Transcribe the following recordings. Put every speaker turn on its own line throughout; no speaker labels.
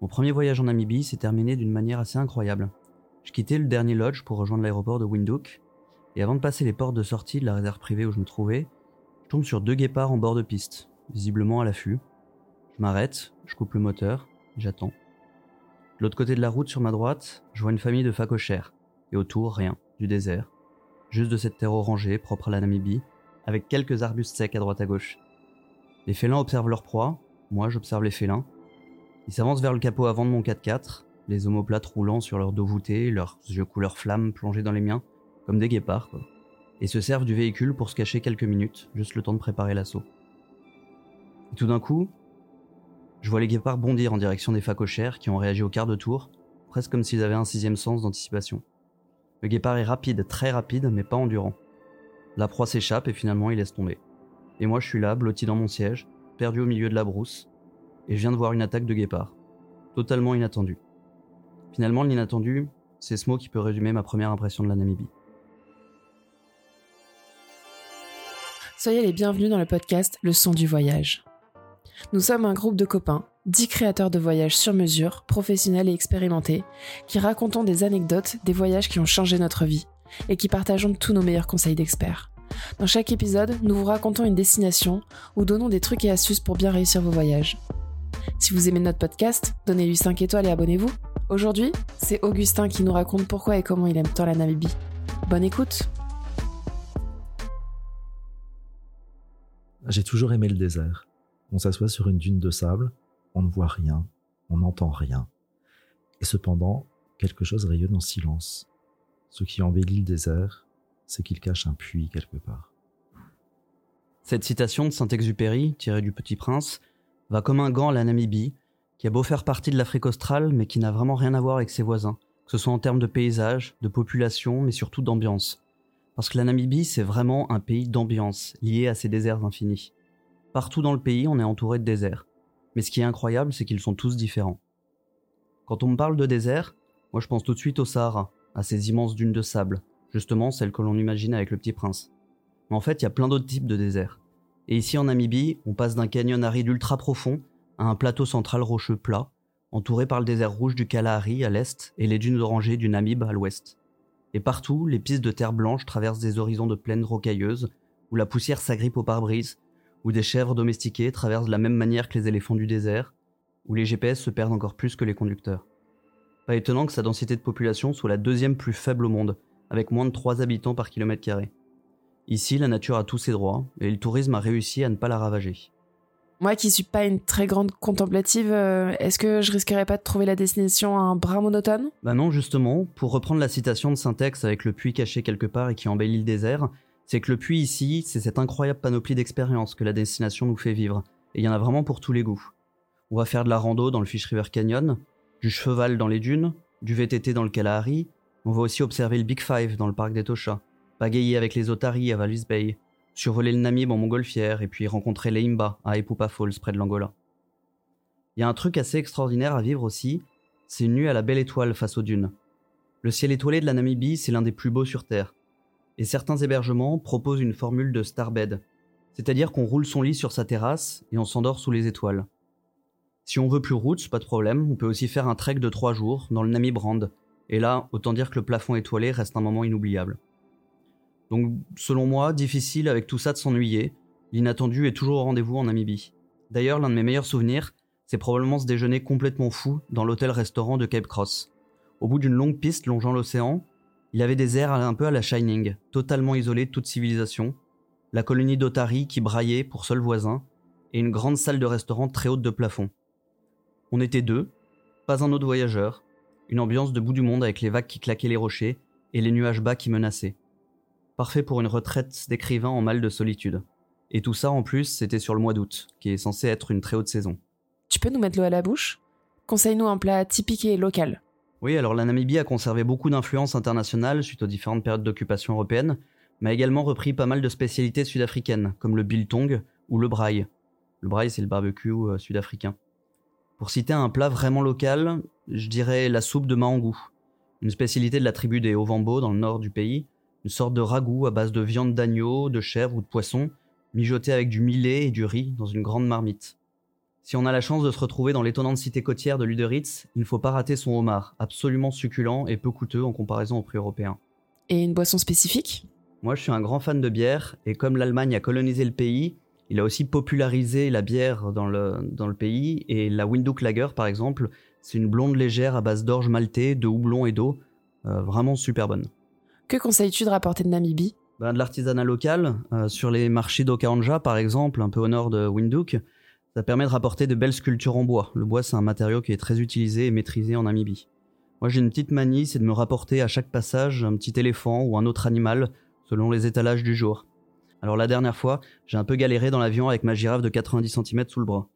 Mon premier voyage en Namibie s'est terminé d'une manière assez incroyable. Je quittais le dernier lodge pour rejoindre l'aéroport de Windhoek, et avant de passer les portes de sortie de la réserve privée où je me trouvais, je tombe sur deux guépards en bord de piste, visiblement à l'affût. Je m'arrête, je coupe le moteur, j'attends. De l'autre côté de la route, sur ma droite, je vois une famille de phacochères, et autour, rien, du désert. Juste de cette terre orangée, propre à la Namibie, avec quelques arbustes secs à droite à gauche. Les félins observent leur proie, moi j'observe les félins. Ils s'avancent vers le capot avant de mon 4x4, les omoplates roulant sur leur dos voûté, leurs yeux couleur flamme plongés dans les miens, comme des guépards, quoi. Et se servent du véhicule pour se cacher quelques minutes, juste le temps de préparer l'assaut. Et tout d'un coup, je vois les guépards bondir en direction des phacochères qui ont réagi au quart de tour, presque comme s'ils avaient un sixième sens d'anticipation. Le guépard est rapide, très rapide, mais pas endurant. La proie s'échappe et finalement il laisse tomber. Et moi je suis là, blotti dans mon siège, perdu au milieu de la brousse, et je viens de voir une attaque de guépard. Totalement inattendue. Finalement, l'inattendu, c'est ce mot qui peut résumer ma première impression de la Namibie.
Soyez les bienvenus dans le podcast Le son du voyage. Nous sommes un groupe de copains, dix créateurs de voyages sur mesure, professionnels et expérimentés, qui racontons des anecdotes des voyages qui ont changé notre vie et qui partageons tous nos meilleurs conseils d'experts. Dans chaque épisode, nous vous racontons une destination ou donnons des trucs et astuces pour bien réussir vos voyages. Si vous aimez notre podcast, donnez-lui 5 étoiles et abonnez-vous. Aujourd'hui, c'est Augustin qui nous raconte pourquoi et comment il aime tant la Namibie. Bonne écoute
J'ai toujours aimé le désert. On s'assoit sur une dune de sable, on ne voit rien, on n'entend rien. Et cependant, quelque chose rayonne en silence. Ce qui embellit le désert, c'est qu'il cache un puits quelque part.
Cette citation de Saint-Exupéry, tirée du Petit Prince, va comme un gant à la Namibie, qui a beau faire partie de l'Afrique australe, mais qui n'a vraiment rien à voir avec ses voisins, que ce soit en termes de paysage, de population, mais surtout d'ambiance. Parce que la Namibie, c'est vraiment un pays d'ambiance, lié à ses déserts infinis. Partout dans le pays, on est entouré de déserts. Mais ce qui est incroyable, c'est qu'ils sont tous différents. Quand on me parle de désert, moi je pense tout de suite au Sahara, à ces immenses dunes de sable, justement celles que l'on imagine avec le Petit Prince. Mais en fait, il y a plein d'autres types de déserts. Et ici en Namibie, on passe d'un canyon aride ultra profond à un plateau central rocheux plat, entouré par le désert rouge du Kalahari à l'est et les dunes orangées du Namib à l'ouest. Et partout, les pistes de terre blanche traversent des horizons de plaines rocailleuses, où la poussière s'agrippe au pare-brise, où des chèvres domestiquées traversent de la même manière que les éléphants du désert, où les GPS se perdent encore plus que les conducteurs. Pas étonnant que sa densité de population soit la deuxième plus faible au monde, avec moins de 3 habitants par kilomètre carré. Ici, la nature a tous ses droits, et le tourisme a réussi à ne pas la ravager.
Moi qui suis pas une très grande contemplative, euh, est-ce que je risquerais pas de trouver la destination un bras monotone?
Bah non, justement, pour reprendre la citation de Syntex avec le puits caché quelque part et qui embellit le désert, c'est que le puits ici, c'est cette incroyable panoplie d'expériences que la destination nous fait vivre, et il y en a vraiment pour tous les goûts. On va faire de la rando dans le Fish River Canyon, du cheval dans les dunes, du VTT dans le Kalahari, on va aussi observer le Big Five dans le parc des Tosha, pagayer avec les otaries à Walvis Bay, survoler le Namib en montgolfière et puis rencontrer les Imba à Epupa Falls près de l'Angola. Il y a un truc assez extraordinaire à vivre aussi, c'est une nuit à la belle étoile face aux dunes. Le ciel étoilé de la Namibie, c'est l'un des plus beaux sur Terre. Et certains hébergements proposent une formule de starbed, c'est-à-dire qu'on roule son lit sur sa terrasse et on s'endort sous les étoiles. Si on veut plus route, pas de problème, on peut aussi faire un trek de 3 jours dans le Namib Rand, et là, autant dire que le plafond étoilé reste un moment inoubliable. Donc, selon moi, difficile avec tout ça de s'ennuyer. L'inattendu est toujours au rendez-vous en Namibie. D'ailleurs, l'un de mes meilleurs souvenirs, c'est probablement ce déjeuner complètement fou dans l'hôtel-restaurant de Cape Cross. Au bout d'une longue piste longeant l'océan, il avait des airs un peu à la Shining, totalement isolé de toute civilisation, la colonie d'Otari qui braillait pour seul voisin, et une grande salle de restaurant très haute de plafond. On était deux, pas un autre voyageur, une ambiance de bout du monde avec les vagues qui claquaient les rochers et les nuages bas qui menaçaient. Parfait pour une retraite d'écrivain en mal de solitude. Et tout ça en plus, c'était sur le mois d'août, qui est censé être une très haute saison.
Tu peux nous mettre l'eau à la bouche? Conseille-nous un plat typique et local.
Oui, alors la Namibie a conservé beaucoup d'influence internationale suite aux différentes périodes d'occupation européenne, mais a également repris pas mal de spécialités sud-africaines, comme le biltong ou le braai. Le braai, c'est le barbecue euh, sud-africain. Pour citer un plat vraiment local, je dirais la soupe de Mahangou, une spécialité de la tribu des Ovambo dans le nord du pays, une sorte de ragoût à base de viande d'agneau, de chèvre ou de poisson, mijoté avec du millet et du riz dans une grande marmite. Si on a la chance de se retrouver dans l'étonnante cité côtière de Luderitz, il ne faut pas rater son homard, absolument succulent et peu coûteux en comparaison au prix européen.
Et une boisson spécifique?
Moi, je suis un grand fan de bière, et comme l'Allemagne a colonisé le pays, il a aussi popularisé la bière dans le, dans le pays, et la Windhoek Lager, par exemple, c'est une blonde légère à base d'orge maltais, de houblon et d'eau, euh, vraiment super bonne.
Que conseilles-tu de rapporter de Namibie?
Ben, de l'artisanat local, euh, sur les marchés d'Okaanja, par exemple, un peu au nord de Windhoek, ça permet de rapporter de belles sculptures en bois. Le bois, c'est un matériau qui est très utilisé et maîtrisé en Namibie. Moi, j'ai une petite manie, c'est de me rapporter à chaque passage un petit éléphant ou un autre animal, selon les étalages du jour. Alors la dernière fois, j'ai un peu galéré dans l'avion avec ma girafe de 90 cm sous le bras.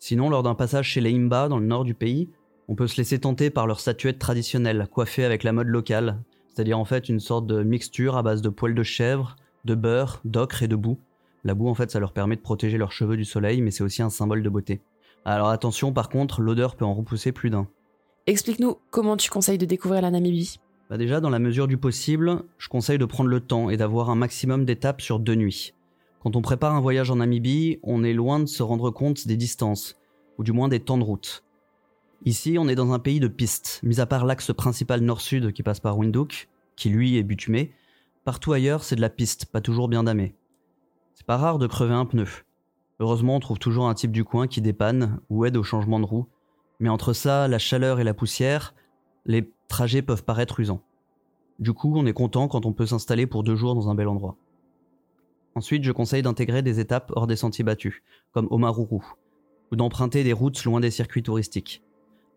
Sinon, lors d'un passage chez les Imba, dans le nord du pays, on peut se laisser tenter par leurs statuettes traditionnelles, coiffées avec la mode locale, c'est-à-dire en fait une sorte de mixture à base de poils de chèvre, de beurre, d'ocre et de boue. La boue, en fait, ça leur permet de protéger leurs cheveux du soleil, mais c'est aussi un symbole de beauté. Alors attention, par contre, l'odeur peut en repousser plus d'un.
Explique-nous comment tu conseilles de découvrir la Namibie.
Bah déjà, dans la mesure du possible, je conseille de prendre le temps et d'avoir un maximum d'étapes sur deux nuits. Quand on prépare un voyage en Namibie, on est loin de se rendre compte des distances, ou du moins des temps de route. Ici, on est dans un pays de pistes, mis à part l'axe principal nord-sud qui passe par Windhoek, qui lui est bitumé. Partout ailleurs, c'est de la piste, pas toujours bien damée. C'est pas rare de crever un pneu. Heureusement, on trouve toujours un type du coin qui dépanne ou aide au changement de roue. Mais entre ça, la chaleur et la poussière, les trajets peuvent paraître usants. Du coup, on est content quand on peut s'installer pour deux jours dans un bel endroit. Ensuite, je conseille d'intégrer des étapes hors des sentiers battus, comme Omaruru, ou d'emprunter des routes loin des circuits touristiques.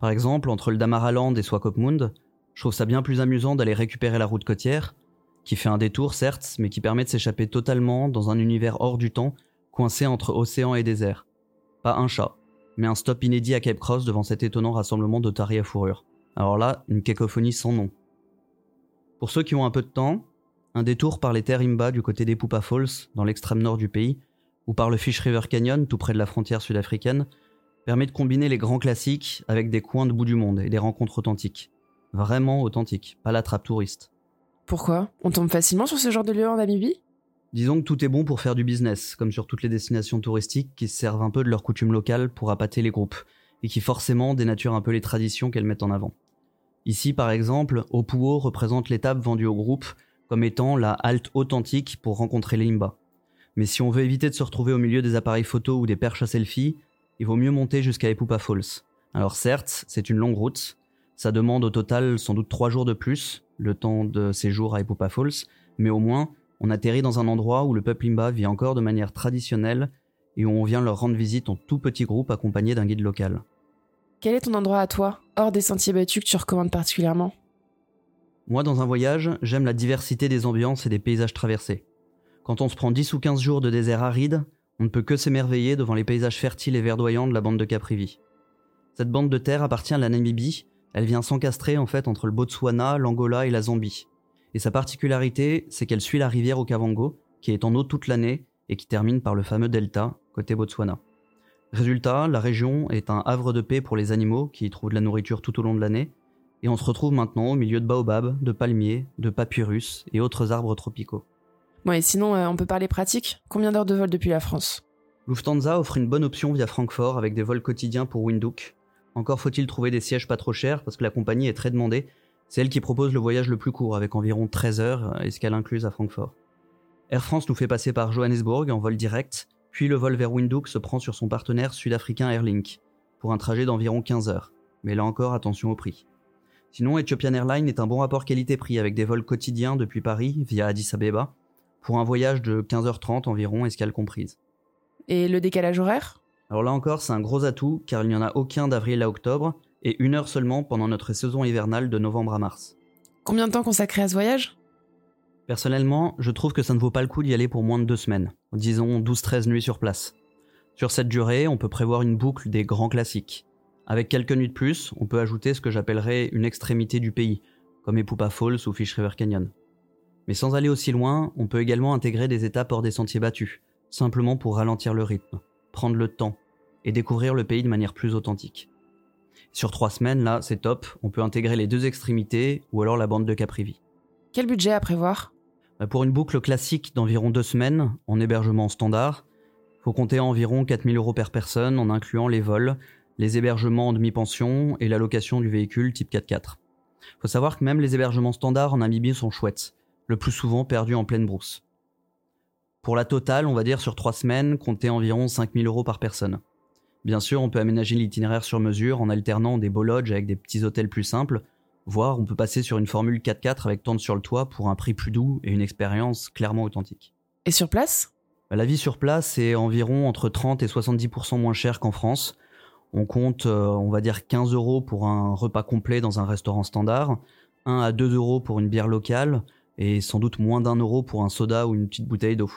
Par exemple, entre le Damaraland et Swakopmund, je trouve ça bien plus amusant d'aller récupérer la route côtière, qui fait un détour certes, mais qui permet de s'échapper totalement dans un univers hors du temps, coincé entre océan et désert. Pas un chat, mais un stop inédit à Cape Cross devant cet étonnant rassemblement d'otaries à fourrure. Alors là, une cacophonie sans nom. Pour ceux qui ont un peu de temps, un détour par les terres Imba du côté des Pupa Falls, dans l'extrême nord du pays, ou par le Fish River Canyon, tout près de la frontière sud-africaine, permet de combiner les grands classiques avec des coins de bout du monde et des rencontres authentiques. Vraiment authentiques, pas la trappe touriste.
Pourquoi? On tombe facilement sur ce genre de lieu en Namibie?
Disons que tout est bon pour faire du business, comme sur toutes les destinations touristiques qui se servent un peu de leurs coutumes locales pour appâter les groupes, et qui forcément dénaturent un peu les traditions qu'elles mettent en avant. Ici, par exemple, Opuo représente l'étape vendue au groupe comme étant la halte authentique pour rencontrer les Imba. Mais si on veut éviter de se retrouver au milieu des appareils photo ou des perches à selfie, il vaut mieux monter jusqu'à Epupa Falls. Alors certes, c'est une longue route, ça demande au total sans doute trois jours de plus, le temps de séjour à Epupa Falls, mais au moins, on atterrit dans un endroit où le peuple Imba vit encore de manière traditionnelle et où on vient leur rendre visite en tout petit groupe accompagné d'un guide local.
Quel est ton endroit à toi, hors des sentiers battus que tu recommandes particulièrement?
Moi, dans un voyage, j'aime la diversité des ambiances et des paysages traversés. Quand on se prend 10 ou 15 jours de désert aride, on ne peut que s'émerveiller devant les paysages fertiles et verdoyants de la bande de Caprivi. Cette bande de terre appartient à la Namibie, elle vient s'encastrer en fait entre le Botswana, l'Angola et la Zambie. Et sa particularité, c'est qu'elle suit la rivière Okavango, qui est en eau toute l'année et qui termine par le fameux delta, côté Botswana. Résultat, la région est un havre de paix pour les animaux qui y trouvent de la nourriture tout au long de l'année, et on se retrouve maintenant au milieu de baobabs, de palmiers, de papyrus et autres arbres tropicaux.
Bon, et sinon, euh, on peut parler pratique Combien d'heures de vol depuis la France?
Lufthansa offre une bonne option via Francfort avec des vols quotidiens pour Windhoek. Encore faut-il trouver des sièges pas trop chers parce que la compagnie est très demandée. C'est elle qui propose le voyage le plus court avec environ 13 heures, escale incluse à Francfort. Air France nous fait passer par Johannesburg en vol direct, puis le vol vers Windhoek se prend sur son partenaire sud-africain Airlink, pour un trajet d'environ 15 heures. Mais là encore, attention au prix. Sinon, Ethiopian Airlines est un bon rapport qualité-prix avec des vols quotidiens depuis Paris via Addis Abeba, pour un voyage de 15h30 environ, escale comprise.
Et le décalage horaire?
Alors là encore, c'est un gros atout, car il n'y en a aucun d'avril à octobre, et une heure seulement pendant notre saison hivernale de novembre à mars.
Combien de temps consacré à ce voyage?
Personnellement, je trouve que ça ne vaut pas le coup d'y aller pour moins de deux semaines, disons 12-13 nuits sur place. Sur cette durée, on peut prévoir une boucle des grands classiques. Avec quelques nuits de plus, on peut ajouter ce que j'appellerais une extrémité du pays, comme Epupa Falls ou Fish River Canyon. Mais sans aller aussi loin, on peut également intégrer des étapes hors des sentiers battus, simplement pour ralentir le rythme, prendre le temps et découvrir le pays de manière plus authentique. Sur trois semaines, là, c'est top, on peut intégrer les deux extrémités ou alors la bande de Caprivi.
Quel budget à prévoir?
Bah, Pour une boucle classique d'environ deux semaines, en hébergement standard, Faut compter environ 4000 euros par personne en incluant les vols, les hébergements en demi-pension et la location du véhicule type 4x4. Faut savoir que même les hébergements standards en Namibie sont chouettes, le plus souvent perdus en pleine brousse. Pour la totale, on va dire sur trois semaines, compter environ 5000 euros par personne. Bien sûr, on peut aménager l'itinéraire sur mesure en alternant des beaux lodges avec des petits hôtels plus simples, voire on peut passer sur une formule 4x4 avec tente sur le toit pour un prix plus doux et une expérience clairement authentique.
Et sur place?
Bah, La vie sur place est environ entre 30 et 70% moins cher qu'en France. On compte, euh, on va dire, 15 euros pour un repas complet dans un restaurant standard, 1 à 2 euros pour une bière locale, et sans doute moins d'un euro pour un soda ou une petite bouteille d'eau.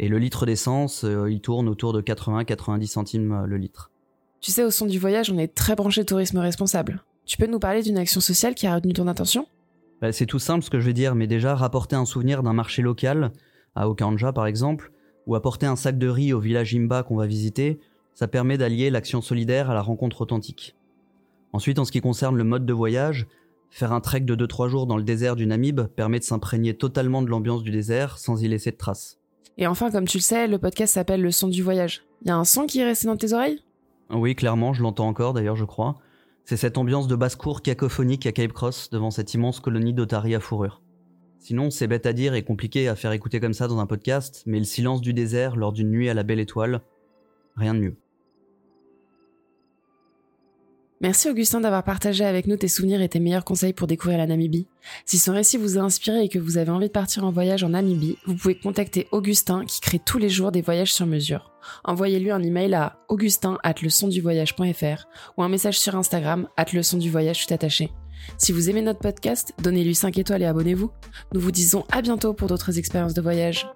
Et le litre d'essence, euh, il tourne autour de 80-90 centimes euh, le litre.
Tu sais, au son du voyage, on est très branché tourisme responsable. Tu peux nous parler d'une action sociale qui a retenu ton attention?
Bah, C'est tout simple ce que je vais dire, mais déjà rapporter un souvenir d'un marché local, à Okanja par exemple, ou apporter un sac de riz au village Imba qu'on va visiter, ça permet d'allier l'action solidaire à la rencontre authentique. Ensuite, en ce qui concerne le mode de voyage, faire un trek de 2-3 jours dans le désert du Namib permet de s'imprégner totalement de l'ambiance du désert sans y laisser de traces.
Et enfin, comme tu le sais, le podcast s'appelle Le son du voyage. Il y a un son qui est resté dans tes oreilles?
Oui, clairement, je l'entends encore d'ailleurs, je crois. C'est cette ambiance de basse-cour cacophonique à Cape Cross devant cette immense colonie d'otaries à fourrure. Sinon, c'est bête à dire et compliqué à faire écouter comme ça dans un podcast, mais le silence du désert lors d'une nuit à la belle étoile, rien de mieux.
Merci Augustin d'avoir partagé avec nous tes souvenirs et tes meilleurs conseils pour découvrir la Namibie. Si son récit vous a inspiré et que vous avez envie de partir en voyage en Namibie, vous pouvez contacter Augustin qui crée tous les jours des voyages sur mesure. Envoyez-lui un email à augustin at voyage.fr ou un message sur Instagram at voyage tout attaché. Si vous aimez notre podcast, donnez-lui 5 étoiles et abonnez-vous. Nous vous disons à bientôt pour d'autres expériences de voyage.